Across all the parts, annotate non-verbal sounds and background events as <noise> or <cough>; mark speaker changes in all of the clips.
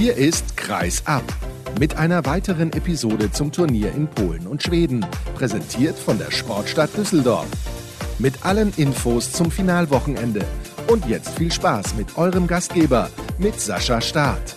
Speaker 1: Hier ist Kreis ab mit einer weiteren Episode zum Turnier in Polen und Schweden, präsentiert von der Sportstadt Düsseldorf. Mit allen Infos zum Finalwochenende. Und jetzt viel Spaß mit eurem Gastgeber, mit Sascha Staat.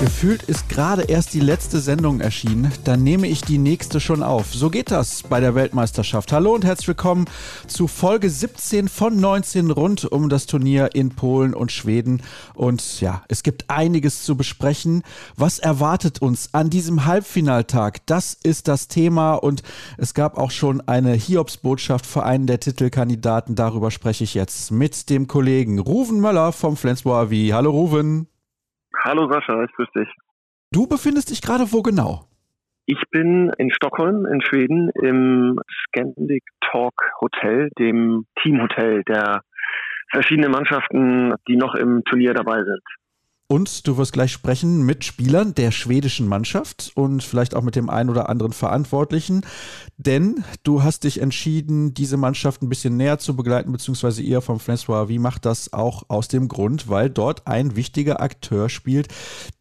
Speaker 2: Gefühlt ist gerade erst die letzte Sendung erschienen, dann nehme ich die nächste schon auf. So geht das bei der Weltmeisterschaft. Hallo und herzlich willkommen zu Folge 17 von 19 rund um das Turnier in Polen und Schweden. Und ja, es gibt einiges zu besprechen. Was erwartet uns an diesem Halbfinaltag? Das ist das Thema und es gab auch schon eine Hiobsbotschaft für einen der Titelkandidaten. Darüber spreche ich jetzt mit dem Kollegen Ruven Möller vom Flensburger AV. Hallo Ruven.
Speaker 3: Hallo Sascha, ich grüße dich.
Speaker 2: Du befindest dich gerade wo genau?
Speaker 3: Ich bin in Stockholm in Schweden im Scandic Talk Hotel, dem Teamhotel der verschiedenen Mannschaften, die noch im Turnier dabei sind.
Speaker 2: Und du wirst gleich sprechen mit Spielern der schwedischen Mannschaft und vielleicht auch mit dem einen oder anderen Verantwortlichen. Denn du hast dich entschieden, diese Mannschaft ein bisschen näher zu begleiten, beziehungsweise ihr vom François Wie macht das auch aus dem Grund, weil dort ein wichtiger Akteur spielt,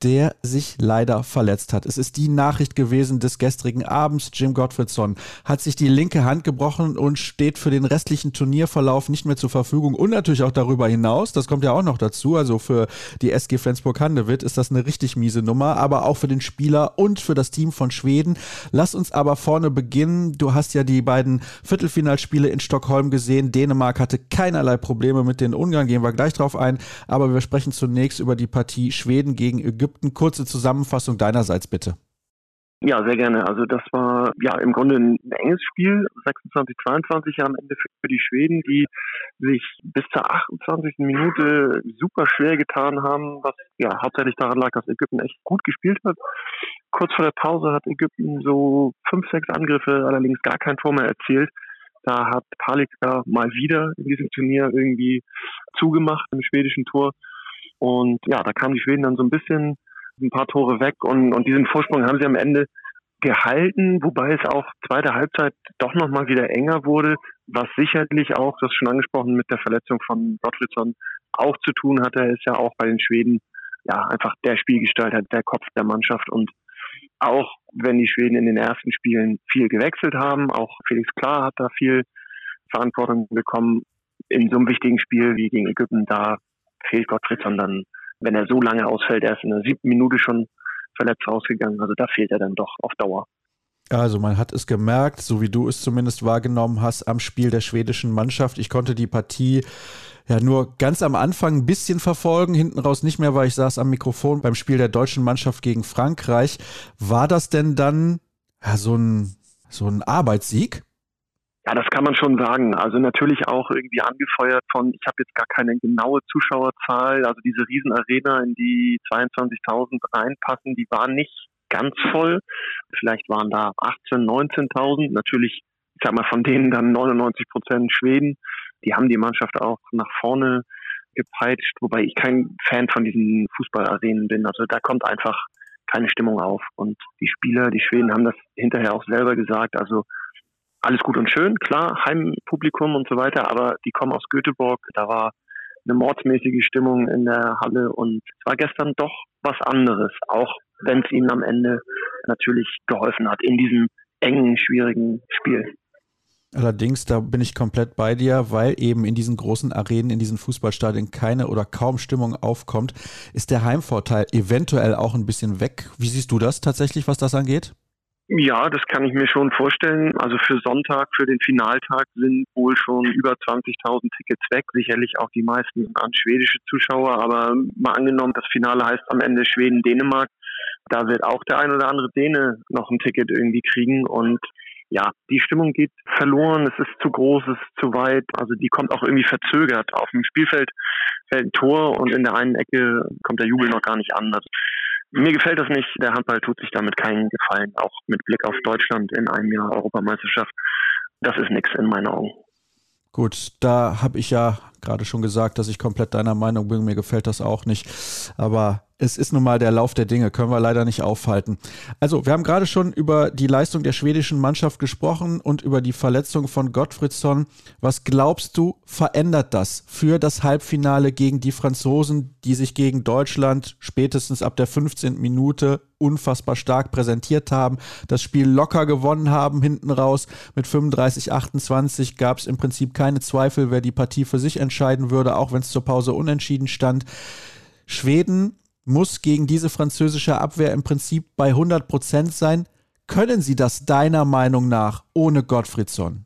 Speaker 2: der sich leider verletzt hat. Es ist die Nachricht gewesen des gestrigen Abends. Jim Gottfriedson hat sich die linke Hand gebrochen und steht für den restlichen Turnierverlauf nicht mehr zur Verfügung und natürlich auch darüber hinaus. Das kommt ja auch noch dazu. Also für die SG Flensburg Flensburg-Handewitt ist das eine richtig miese Nummer, aber auch für den Spieler und für das Team von Schweden. Lass uns aber vorne beginnen. Du hast ja die beiden Viertelfinalspiele in Stockholm gesehen. Dänemark hatte keinerlei Probleme mit den Ungarn, gehen wir gleich drauf ein. Aber wir sprechen zunächst über die Partie Schweden gegen Ägypten. Kurze Zusammenfassung deinerseits bitte.
Speaker 3: Ja, sehr gerne. Also das war ja im Grunde ein enges Spiel, 26-22 am Ende für die Schweden, die sich bis zur 28. Minute super schwer getan haben, was ja hauptsächlich daran lag, dass Ägypten echt gut gespielt hat. Kurz vor der Pause hat Ägypten so fünf, sechs Angriffe, allerdings gar kein Tor mehr erzielt. Da hat Palika mal wieder in diesem Turnier irgendwie zugemacht im schwedischen Tor. Und ja, da kamen die Schweden dann so ein bisschen ein paar Tore weg und, und diesen Vorsprung haben sie am Ende gehalten, wobei es auch zweite Halbzeit doch nochmal wieder enger wurde, was sicherlich auch, das schon angesprochen, mit der Verletzung von Gottfriedson auch zu tun hatte. Er ist ja auch bei den Schweden ja einfach der Spielgestalter, der Kopf der Mannschaft und auch wenn die Schweden in den ersten Spielen viel gewechselt haben, auch Felix Klar hat da viel Verantwortung bekommen. In so einem wichtigen Spiel wie gegen Ägypten, da fehlt Gottfriedson dann wenn er so lange ausfällt, er ist in der siebten Minute schon verletzt rausgegangen. Also da fehlt er dann doch auf Dauer.
Speaker 2: Also man hat es gemerkt, so wie du es zumindest wahrgenommen hast, am Spiel der schwedischen Mannschaft. Ich konnte die Partie ja nur ganz am Anfang ein bisschen verfolgen, hinten raus nicht mehr, weil ich saß am Mikrofon beim Spiel der deutschen Mannschaft gegen Frankreich. War das denn dann ja, so, ein, so ein Arbeitssieg?
Speaker 3: Ja, das kann man schon sagen. Also natürlich auch irgendwie angefeuert von, ich habe jetzt gar keine genaue Zuschauerzahl. Also diese Riesenarena, in die 22.000 reinpassen, die war nicht ganz voll. Vielleicht waren da 18, 19.000. Natürlich, ich sag mal, von denen dann 99 Prozent Schweden. Die haben die Mannschaft auch nach vorne gepeitscht, wobei ich kein Fan von diesen Fußballarenen bin. Also da kommt einfach keine Stimmung auf. Und die Spieler, die Schweden haben das hinterher auch selber gesagt. Also alles gut und schön, klar, Heimpublikum und so weiter, aber die kommen aus Göteborg, da war eine mordsmäßige Stimmung in der Halle und es war gestern doch was anderes, auch wenn es ihnen am Ende natürlich geholfen hat in diesem engen, schwierigen Spiel.
Speaker 2: Allerdings, da bin ich komplett bei dir, weil eben in diesen großen Arenen, in diesen Fußballstadien keine oder kaum Stimmung aufkommt, ist der Heimvorteil eventuell auch ein bisschen weg. Wie siehst du das tatsächlich, was das angeht?
Speaker 3: Ja, das kann ich mir schon vorstellen. Also für Sonntag, für den Finaltag sind wohl schon über 20.000 Tickets weg. Sicherlich auch die meisten an schwedische Zuschauer. Aber mal angenommen, das Finale heißt am Ende Schweden-Dänemark. Da wird auch der ein oder andere Däne noch ein Ticket irgendwie kriegen. Und ja, die Stimmung geht verloren. Es ist zu groß, es ist zu weit. Also die kommt auch irgendwie verzögert. Auf dem Spielfeld fällt ein Tor und in der einen Ecke kommt der Jubel noch gar nicht an. Also mir gefällt das nicht. Der Handball tut sich damit keinen Gefallen, auch mit Blick auf Deutschland in einem Jahr Europameisterschaft. Das ist nichts in meinen Augen.
Speaker 2: Gut, da habe ich ja gerade schon gesagt, dass ich komplett deiner Meinung bin. Mir gefällt das auch nicht. Aber es ist nun mal der Lauf der Dinge, können wir leider nicht aufhalten. Also, wir haben gerade schon über die Leistung der schwedischen Mannschaft gesprochen und über die Verletzung von Gottfriedson. Was glaubst du, verändert das für das Halbfinale gegen die Franzosen, die sich gegen Deutschland spätestens ab der 15. Minute unfassbar stark präsentiert haben, das Spiel locker gewonnen haben hinten raus. Mit 35, 28 gab es im Prinzip keine Zweifel, wer die Partie für sich entscheiden würde, auch wenn es zur Pause unentschieden stand. Schweden muss gegen diese französische Abwehr im Prinzip bei 100 Prozent sein. Können sie das deiner Meinung nach ohne Gottfriedson?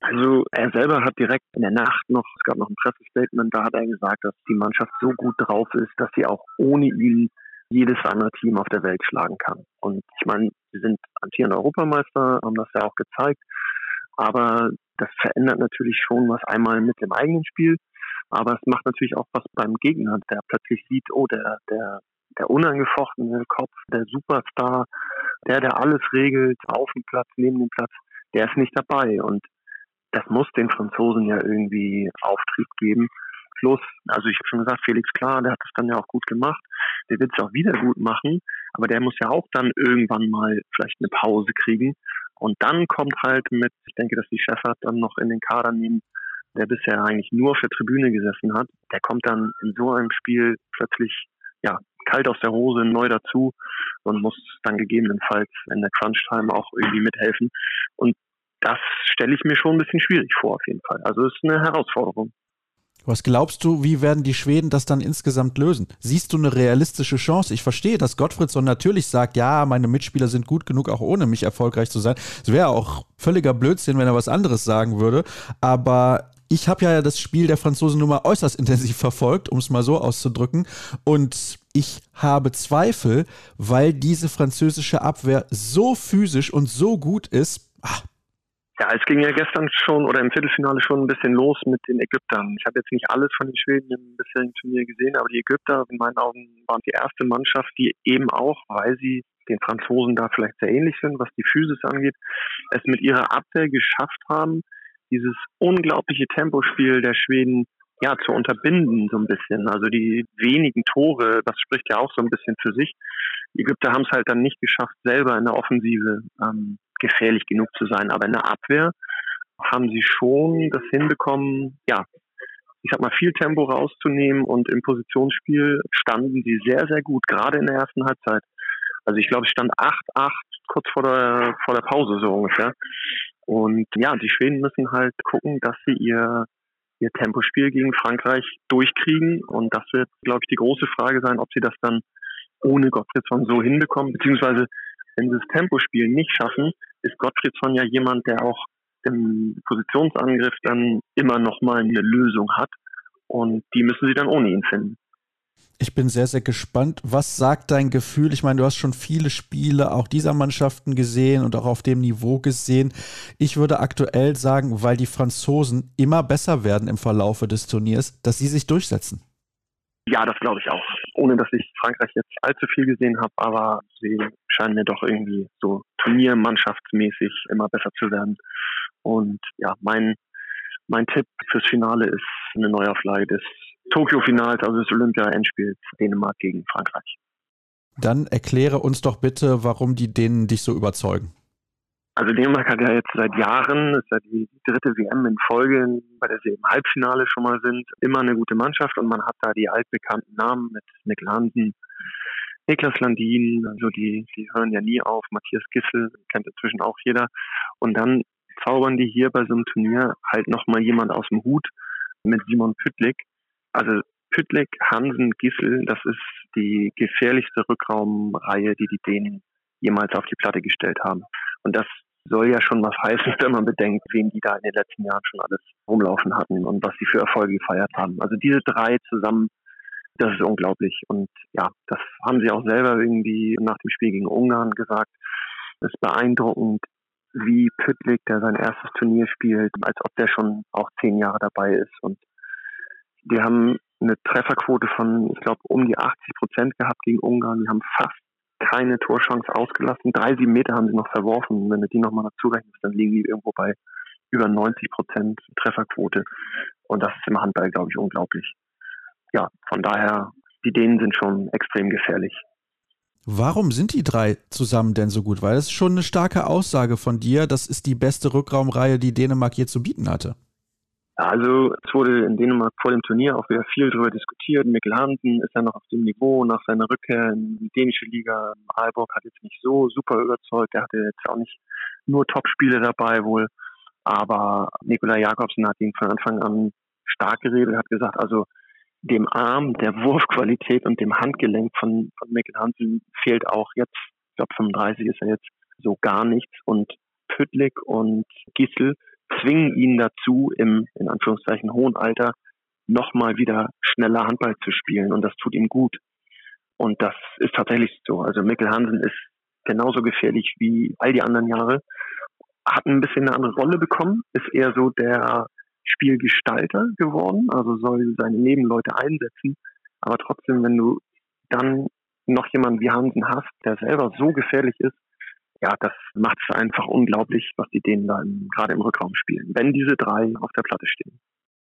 Speaker 3: Also er selber hat direkt in der Nacht noch, es gab noch ein Pressestatement, da hat er gesagt, dass die Mannschaft so gut drauf ist, dass sie auch ohne ihn jedes andere Team auf der Welt schlagen kann. Und ich meine, sie sind amtierende Europameister, haben das ja auch gezeigt, aber das verändert natürlich schon was einmal mit dem eigenen Spiel, aber es macht natürlich auch was beim Gegner, der plötzlich sieht, oh, der, der, der unangefochtene Kopf, der Superstar, der, der alles regelt, auf dem Platz, neben dem Platz, der ist nicht dabei. Und das muss den Franzosen ja irgendwie Auftrieb geben. Plus, also ich habe schon gesagt, Felix Klar, der hat das dann ja auch gut gemacht. Der wird es auch wieder gut machen, aber der muss ja auch dann irgendwann mal vielleicht eine Pause kriegen. Und dann kommt halt mit, ich denke, dass die Chefs dann noch in den Kader nehmen, der bisher eigentlich nur für Tribüne gesessen hat, der kommt dann in so einem Spiel plötzlich ja kalt aus der Hose neu dazu und muss dann gegebenenfalls in der Crunch-Time auch irgendwie mithelfen. Und das stelle ich mir schon ein bisschen schwierig vor, auf jeden Fall. Also es ist eine Herausforderung.
Speaker 2: Was glaubst du, wie werden die Schweden das dann insgesamt lösen? Siehst du eine realistische Chance? Ich verstehe, dass Gottfriedson natürlich sagt, ja, meine Mitspieler sind gut genug, auch ohne mich erfolgreich zu sein. Es wäre auch völliger Blödsinn, wenn er was anderes sagen würde. Aber ich habe ja das Spiel der Franzosen nun mal äußerst intensiv verfolgt, um es mal so auszudrücken. Und ich habe Zweifel, weil diese französische Abwehr so physisch und so gut ist. Ach,
Speaker 3: ja, es ging ja gestern schon oder im Viertelfinale schon ein bisschen los mit den Ägyptern. Ich habe jetzt nicht alles von den Schweden im bisherigen Turnier gesehen, aber die Ägypter in meinen Augen waren die erste Mannschaft, die eben auch, weil sie den Franzosen da vielleicht sehr ähnlich sind, was die Physis angeht, es mit ihrer Abwehr geschafft haben, dieses unglaubliche Tempospiel der Schweden ja zu unterbinden so ein bisschen. Also die wenigen Tore, das spricht ja auch so ein bisschen für sich. Die Ägypter haben es halt dann nicht geschafft, selber in der Offensive ähm, gefährlich genug zu sein. Aber in der Abwehr haben sie schon das hinbekommen, ja, ich sag mal, viel Tempo rauszunehmen und im Positionsspiel standen sie sehr, sehr gut, gerade in der ersten Halbzeit. Also ich glaube, es stand 8-8 kurz vor der, vor der Pause so ungefähr. Und ja, die Schweden müssen halt gucken, dass sie ihr, ihr Tempospiel gegen Frankreich durchkriegen. Und das wird, glaube ich, die große Frage sein, ob sie das dann ohne Gottfriedson so hinbekommen. Beziehungsweise, wenn sie das Tempospiel nicht schaffen, ist Gottfriedson ja jemand, der auch im Positionsangriff dann immer noch mal eine Lösung hat. Und die müssen sie dann ohne ihn finden.
Speaker 2: Ich bin sehr, sehr gespannt. Was sagt dein Gefühl? Ich meine, du hast schon viele Spiele auch dieser Mannschaften gesehen und auch auf dem Niveau gesehen. Ich würde aktuell sagen, weil die Franzosen immer besser werden im Verlaufe des Turniers, dass sie sich durchsetzen.
Speaker 3: Ja, das glaube ich auch. Ohne dass ich Frankreich jetzt allzu viel gesehen habe, aber sie scheinen mir doch irgendwie so turniermannschaftsmäßig immer besser zu werden. Und ja, mein, mein Tipp fürs Finale ist eine Neuauflage des Tokio-Finals, also des Olympia-Endspiels Dänemark gegen Frankreich.
Speaker 2: Dann erkläre uns doch bitte, warum die Dänen dich so überzeugen.
Speaker 3: Also Dänemark hat ja jetzt seit Jahren, ist ja die dritte WM in Folge, bei der sie im Halbfinale schon mal sind, immer eine gute Mannschaft und man hat da die altbekannten Namen mit Nick Hansen, Niklas Landin, also die, die hören ja nie auf, Matthias Gissel, kennt inzwischen auch jeder. Und dann zaubern die hier bei so einem Turnier halt nochmal jemand aus dem Hut mit Simon Püttlik, also Püttlik, Hansen, Gissel, das ist die gefährlichste Rückraumreihe, die die Dänen jemals auf die Platte gestellt haben. Und das soll ja schon was <laughs> heißen, wenn man bedenkt, wen die da in den letzten Jahren schon alles rumlaufen hatten und was sie für Erfolge gefeiert haben. Also diese drei zusammen, das ist unglaublich. Und ja, das haben sie auch selber irgendwie nach dem Spiel gegen Ungarn gesagt. Es ist beeindruckend, wie Püttlik, der sein erstes Turnier spielt, als ob der schon auch zehn Jahre dabei ist. Und die haben eine Trefferquote von, ich glaube, um die 80 Prozent gehabt gegen Ungarn. Die haben fast keine Torchance ausgelassen. Drei, sieben Meter haben sie noch verworfen. Wenn du die nochmal dazu rechnest, dann liegen die irgendwo bei über 90 Prozent Trefferquote. Und das ist im Handball, glaube ich, unglaublich. Ja, von daher, die Dänen sind schon extrem gefährlich.
Speaker 2: Warum sind die drei zusammen denn so gut? Weil es ist schon eine starke Aussage von dir. Das ist die beste Rückraumreihe, die Dänemark je zu bieten hatte.
Speaker 3: Also es wurde in Dänemark vor dem Turnier auch wieder viel darüber diskutiert. Mikkel Hansen ist ja noch auf dem Niveau nach seiner Rückkehr in die dänische Liga. Aalborg hat jetzt nicht so super überzeugt. Er hatte jetzt auch nicht nur Top-Spiele dabei wohl. Aber Nikola Jakobsen hat ihn von Anfang an stark geredet, hat gesagt, also dem Arm, der Wurfqualität und dem Handgelenk von, von Mikkel Hansen fehlt auch jetzt, ich glaube 35 ist er jetzt, so gar nichts. Und Püttlik und Gissel zwingen ihn dazu, im in Anführungszeichen hohen Alter nochmal wieder schneller Handball zu spielen. Und das tut ihm gut. Und das ist tatsächlich so. Also Mikkel Hansen ist genauso gefährlich wie all die anderen Jahre. Hat ein bisschen eine andere Rolle bekommen, ist eher so der Spielgestalter geworden, also soll seine Nebenleute einsetzen. Aber trotzdem, wenn du dann noch jemanden wie Hansen hast, der selber so gefährlich ist, ja, das macht es einfach unglaublich, was die denen da gerade im Rückraum spielen, wenn diese drei auf der Platte stehen.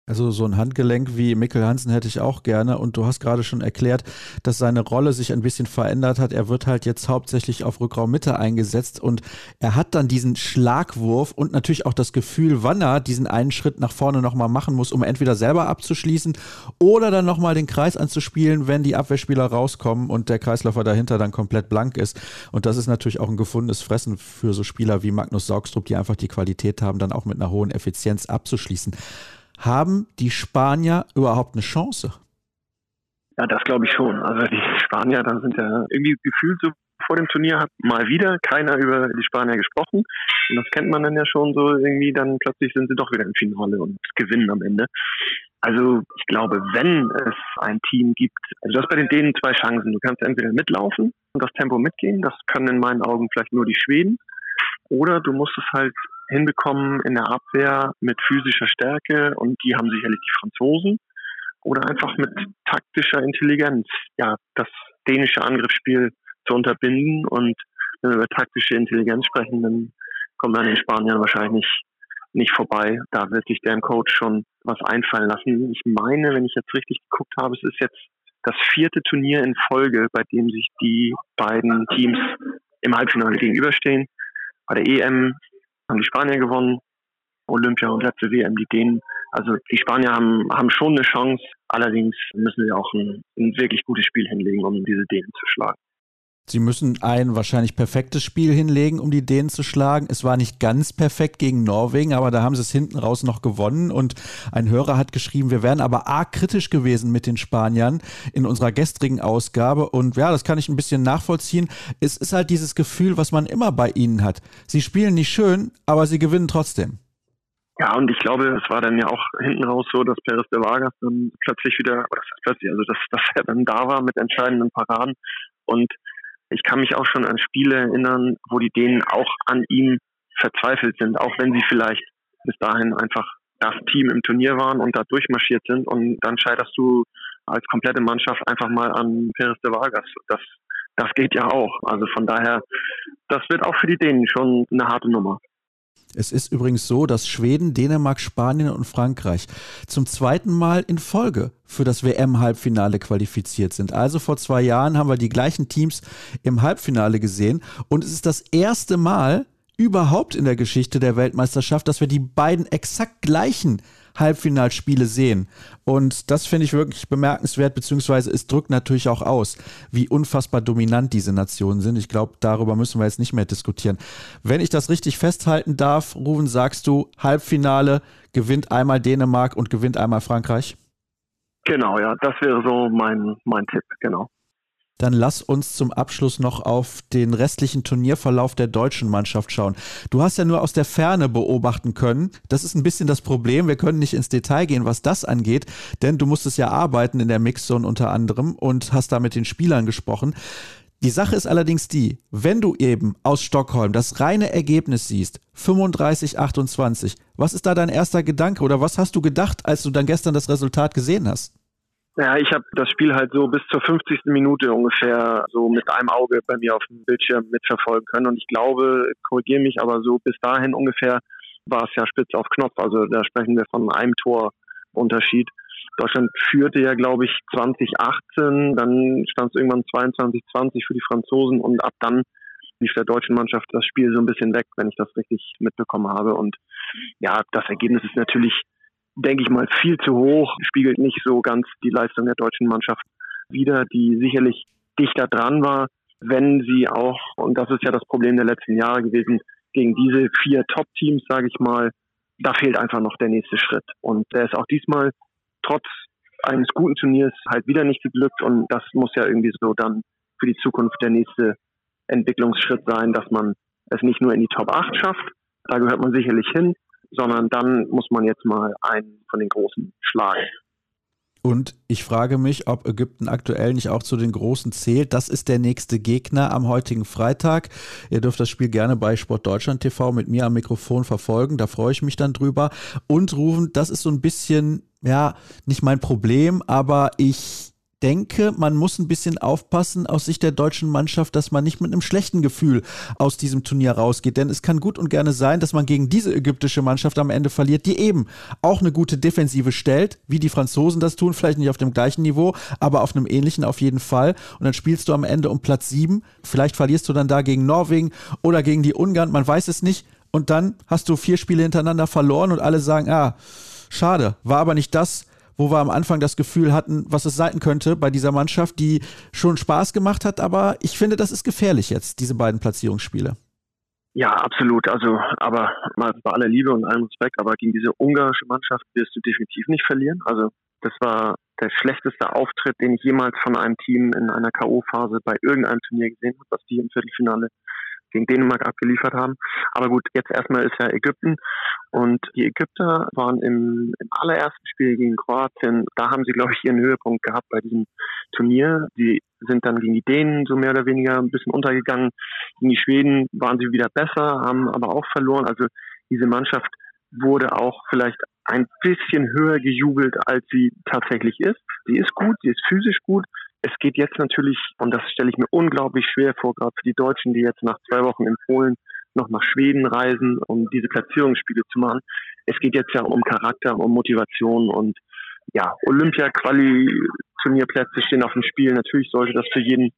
Speaker 2: Also so ein Handgelenk wie Mikkel Hansen hätte ich auch gerne. Und du hast gerade schon erklärt, dass seine Rolle sich ein bisschen verändert hat. Er wird halt jetzt hauptsächlich auf Rückraummitte eingesetzt und er hat dann diesen Schlagwurf und natürlich auch das Gefühl, wann er diesen einen Schritt nach vorne nochmal machen muss, um entweder selber abzuschließen oder dann nochmal den Kreis anzuspielen, wenn die Abwehrspieler rauskommen und der Kreisläufer dahinter dann komplett blank ist. Und das ist natürlich auch ein gefundenes Fressen für so Spieler wie Magnus Saugstrup, die einfach die Qualität haben, dann auch mit einer hohen Effizienz abzuschließen. Haben die Spanier überhaupt eine Chance?
Speaker 3: Ja, das glaube ich schon. Also die Spanier, da sind ja irgendwie gefühlt so vor dem Turnier hat mal wieder keiner über die Spanier gesprochen. Und das kennt man dann ja schon so irgendwie, dann plötzlich sind sie doch wieder im Finale und gewinnen am Ende. Also ich glaube, wenn es ein Team gibt, also du hast bei den Dänen zwei Chancen. Du kannst entweder mitlaufen und das Tempo mitgehen, das können in meinen Augen vielleicht nur die Schweden. Oder du musst es halt hinbekommen in der Abwehr mit physischer Stärke und die haben sicherlich die Franzosen. Oder einfach mit taktischer Intelligenz, ja, das dänische Angriffsspiel zu unterbinden. Und wenn wir über taktische Intelligenz sprechen, dann kommen wir an den Spaniern wahrscheinlich nicht, vorbei. Da wird sich deren Coach schon was einfallen lassen. Ich meine, wenn ich jetzt richtig geguckt habe, es ist jetzt das vierte Turnier in Folge, bei dem sich die beiden Teams im Halbfinale gegenüberstehen. Bei der EM haben die Spanier gewonnen, Olympia und letzte WM die Dänen. Also die Spanier haben, haben schon eine Chance, allerdings müssen sie auch ein, ein wirklich gutes Spiel hinlegen, um diese Dänen zu schlagen.
Speaker 2: Sie müssen ein wahrscheinlich perfektes Spiel hinlegen, um die Dänen zu schlagen. Es war nicht ganz perfekt gegen Norwegen, aber da haben sie es hinten raus noch gewonnen. Und ein Hörer hat geschrieben, wir wären aber arg kritisch gewesen mit den Spaniern in unserer gestrigen Ausgabe. Und ja, das kann ich ein bisschen nachvollziehen. Es ist halt dieses Gefühl, was man immer bei ihnen hat. Sie spielen nicht schön, aber sie gewinnen trotzdem.
Speaker 3: Ja, und ich glaube, es war dann ja auch hinten raus so, dass Peres de Vargas dann plötzlich wieder, oder plötzlich, also dass, dass er dann da war mit entscheidenden Paraden und ich kann mich auch schon an Spiele erinnern, wo die Dänen auch an ihm verzweifelt sind, auch wenn sie vielleicht bis dahin einfach das Team im Turnier waren und da durchmarschiert sind und dann scheiterst du als komplette Mannschaft einfach mal an Peres de Vargas. Das, das geht ja auch. Also von daher, das wird auch für die Dänen schon eine harte Nummer.
Speaker 2: Es ist übrigens so, dass Schweden, Dänemark, Spanien und Frankreich zum zweiten Mal in Folge für das WM-Halbfinale qualifiziert sind. Also vor zwei Jahren haben wir die gleichen Teams im Halbfinale gesehen und es ist das erste Mal überhaupt in der Geschichte der Weltmeisterschaft, dass wir die beiden exakt gleichen Halbfinalspiele sehen. Und das finde ich wirklich bemerkenswert, beziehungsweise es drückt natürlich auch aus, wie unfassbar dominant diese Nationen sind. Ich glaube, darüber müssen wir jetzt nicht mehr diskutieren. Wenn ich das richtig festhalten darf, Ruven, sagst du, Halbfinale gewinnt einmal Dänemark und gewinnt einmal Frankreich?
Speaker 3: Genau, ja, das wäre so mein, mein Tipp, genau.
Speaker 2: Dann lass uns zum Abschluss noch auf den restlichen Turnierverlauf der deutschen Mannschaft schauen. Du hast ja nur aus der Ferne beobachten können. Das ist ein bisschen das Problem. Wir können nicht ins Detail gehen, was das angeht, denn du musstest ja arbeiten in der Mixzone unter anderem und hast da mit den Spielern gesprochen. Die Sache ist allerdings die, wenn du eben aus Stockholm das reine Ergebnis siehst, 35, 28, was ist da dein erster Gedanke oder was hast du gedacht, als du dann gestern das Resultat gesehen hast?
Speaker 3: Ja, ich habe das Spiel halt so bis zur 50. Minute ungefähr so mit einem Auge bei mir auf dem Bildschirm mitverfolgen können. Und ich glaube, korrigiere mich, aber so bis dahin ungefähr war es ja spitz auf Knopf. Also da sprechen wir von einem Torunterschied. Deutschland führte ja, glaube ich, 2018, dann stand es irgendwann 22, 20 für die Franzosen und ab dann lief der deutschen Mannschaft das Spiel so ein bisschen weg, wenn ich das richtig mitbekommen habe. Und ja, das Ergebnis ist natürlich, denke ich mal, viel zu hoch, spiegelt nicht so ganz die Leistung der deutschen Mannschaft wider, die sicherlich dichter dran war, wenn sie auch, und das ist ja das Problem der letzten Jahre gewesen, gegen diese vier Top-Teams, sage ich mal, da fehlt einfach noch der nächste Schritt. Und der ist auch diesmal trotz eines guten Turniers halt wieder nicht geglückt und das muss ja irgendwie so dann für die Zukunft der nächste Entwicklungsschritt sein, dass man es nicht nur in die Top 8 schafft, da gehört man sicherlich hin, sondern dann muss man jetzt mal einen von den Großen schlagen.
Speaker 2: Und ich frage mich, ob Ägypten aktuell nicht auch zu den Großen zählt. Das ist der nächste Gegner am heutigen Freitag. Ihr dürft das Spiel gerne bei Sport Deutschland TV mit mir am Mikrofon verfolgen. Da freue ich mich dann drüber. Und rufen, das ist so ein bisschen, ja, nicht mein Problem, aber ich denke, man muss ein bisschen aufpassen aus Sicht der deutschen Mannschaft, dass man nicht mit einem schlechten Gefühl aus diesem Turnier rausgeht. Denn es kann gut und gerne sein, dass man gegen diese ägyptische Mannschaft am Ende verliert, die eben auch eine gute Defensive stellt, wie die Franzosen das tun, vielleicht nicht auf dem gleichen Niveau, aber auf einem ähnlichen auf jeden Fall. Und dann spielst du am Ende um Platz sieben. Vielleicht verlierst du dann da gegen Norwegen oder gegen die Ungarn, man weiß es nicht. Und dann hast du vier Spiele hintereinander verloren und alle sagen, ah, schade, war aber nicht das, wo wir am Anfang das Gefühl hatten, was es sein könnte bei dieser Mannschaft, die schon Spaß gemacht hat. Aber ich finde, das ist gefährlich jetzt, diese beiden Platzierungsspiele.
Speaker 3: Ja, absolut. Also, aber mal bei aller Liebe und allem Respekt, aber gegen diese ungarische Mannschaft wirst du definitiv nicht verlieren. Also, das war der schlechteste Auftritt, den ich jemals von einem Team in einer K.O.-Phase bei irgendeinem Turnier gesehen habe, was die im Viertelfinale gegen Dänemark abgeliefert haben. Aber gut, jetzt erstmal ist ja Ägypten und die Ägypter waren im, im allerersten Spiel gegen Kroatien, da haben sie, glaube ich, ihren Höhepunkt gehabt bei diesem Turnier. Die sind dann gegen die Dänen so mehr oder weniger ein bisschen untergegangen. Gegen die Schweden waren sie wieder besser, haben aber auch verloren. Also diese Mannschaft wurde auch vielleicht ein bisschen höher gejubelt, als sie tatsächlich ist. Sie ist gut, sie ist physisch gut, es geht jetzt natürlich, und das stelle ich mir unglaublich schwer vor, gerade für die Deutschen, die jetzt nach zwei Wochen in Polen noch nach Schweden reisen, um diese Platzierungsspiele zu machen. Es geht jetzt ja um Charakter, um Motivation und ja, Olympia-Quali-Turnierplätze stehen auf dem Spiel. Natürlich sollte das für jeden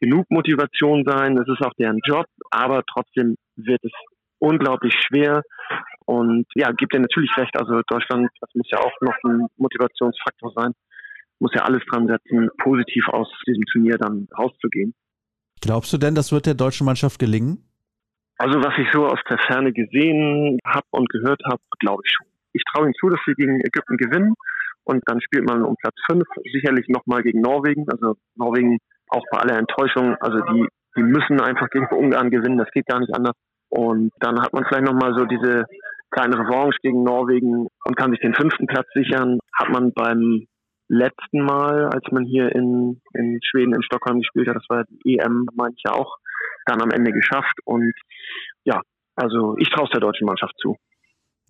Speaker 3: genug Motivation sein. Das ist auch deren Job, aber trotzdem wird es unglaublich schwer. Und ja, gibt ja natürlich recht. Also Deutschland, das muss ja auch noch ein Motivationsfaktor sein muss ja alles dran setzen, positiv aus diesem Turnier dann rauszugehen.
Speaker 2: Glaubst du denn, das wird der deutschen Mannschaft gelingen?
Speaker 3: Also was ich so aus der Ferne gesehen habe und gehört habe, glaube ich schon. Ich traue ihnen zu, dass sie gegen Ägypten gewinnen und dann spielt man um Platz 5 sicherlich nochmal gegen Norwegen. Also Norwegen auch bei aller Enttäuschung, also die, die müssen einfach gegen Ungarn gewinnen, das geht gar nicht anders. Und dann hat man vielleicht nochmal so diese kleine Revanche gegen Norwegen und kann sich den fünften Platz sichern. Hat man beim letzten Mal, als man hier in, in Schweden, in Stockholm gespielt hat, das war die EM, meine ich ja auch, dann am Ende geschafft. Und ja, also ich traue es der deutschen Mannschaft zu.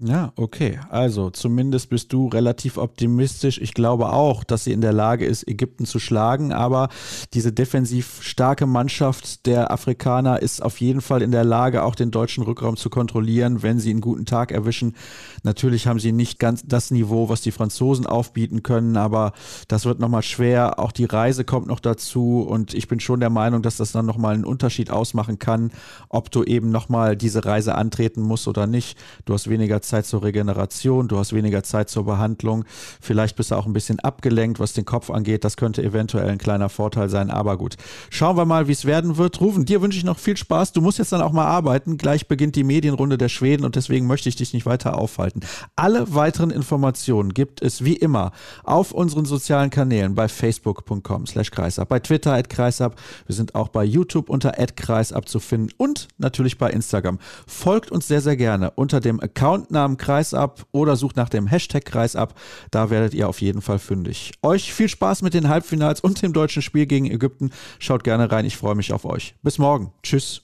Speaker 2: Ja, okay. Also zumindest bist du relativ optimistisch. Ich glaube auch, dass sie in der Lage ist, Ägypten zu schlagen. Aber diese defensiv starke Mannschaft der Afrikaner ist auf jeden Fall in der Lage, auch den deutschen Rückraum zu kontrollieren, wenn sie einen guten Tag erwischen. Natürlich haben sie nicht ganz das Niveau, was die Franzosen aufbieten können, aber das wird nochmal schwer. Auch die Reise kommt noch dazu und ich bin schon der Meinung, dass das dann nochmal einen Unterschied ausmachen kann, ob du eben nochmal diese Reise antreten musst oder nicht. Du hast weniger Zeit Zeit zur Regeneration, du hast weniger Zeit zur Behandlung. Vielleicht bist du auch ein bisschen abgelenkt, was den Kopf angeht. Das könnte eventuell ein kleiner Vorteil sein, aber gut. Schauen wir mal, wie es werden wird. Rufen, dir wünsche ich noch viel Spaß. Du musst jetzt dann auch mal arbeiten. Gleich beginnt die Medienrunde der Schweden und deswegen möchte ich dich nicht weiter aufhalten. Alle weiteren Informationen gibt es wie immer auf unseren sozialen Kanälen bei facebook.com slash kreisab, bei Twitter at kreisab. Wir sind auch bei YouTube unter at kreisab zu finden und natürlich bei Instagram. Folgt uns sehr, sehr gerne unter dem Account Namen Kreisab oder sucht nach dem Hashtag Kreisab. Da werdet ihr auf jeden Fall fündig. Euch viel Spaß mit den Halbfinals und dem deutschen Spiel gegen Ägypten. Schaut gerne rein. Ich freue mich auf euch. Bis morgen. Tschüss.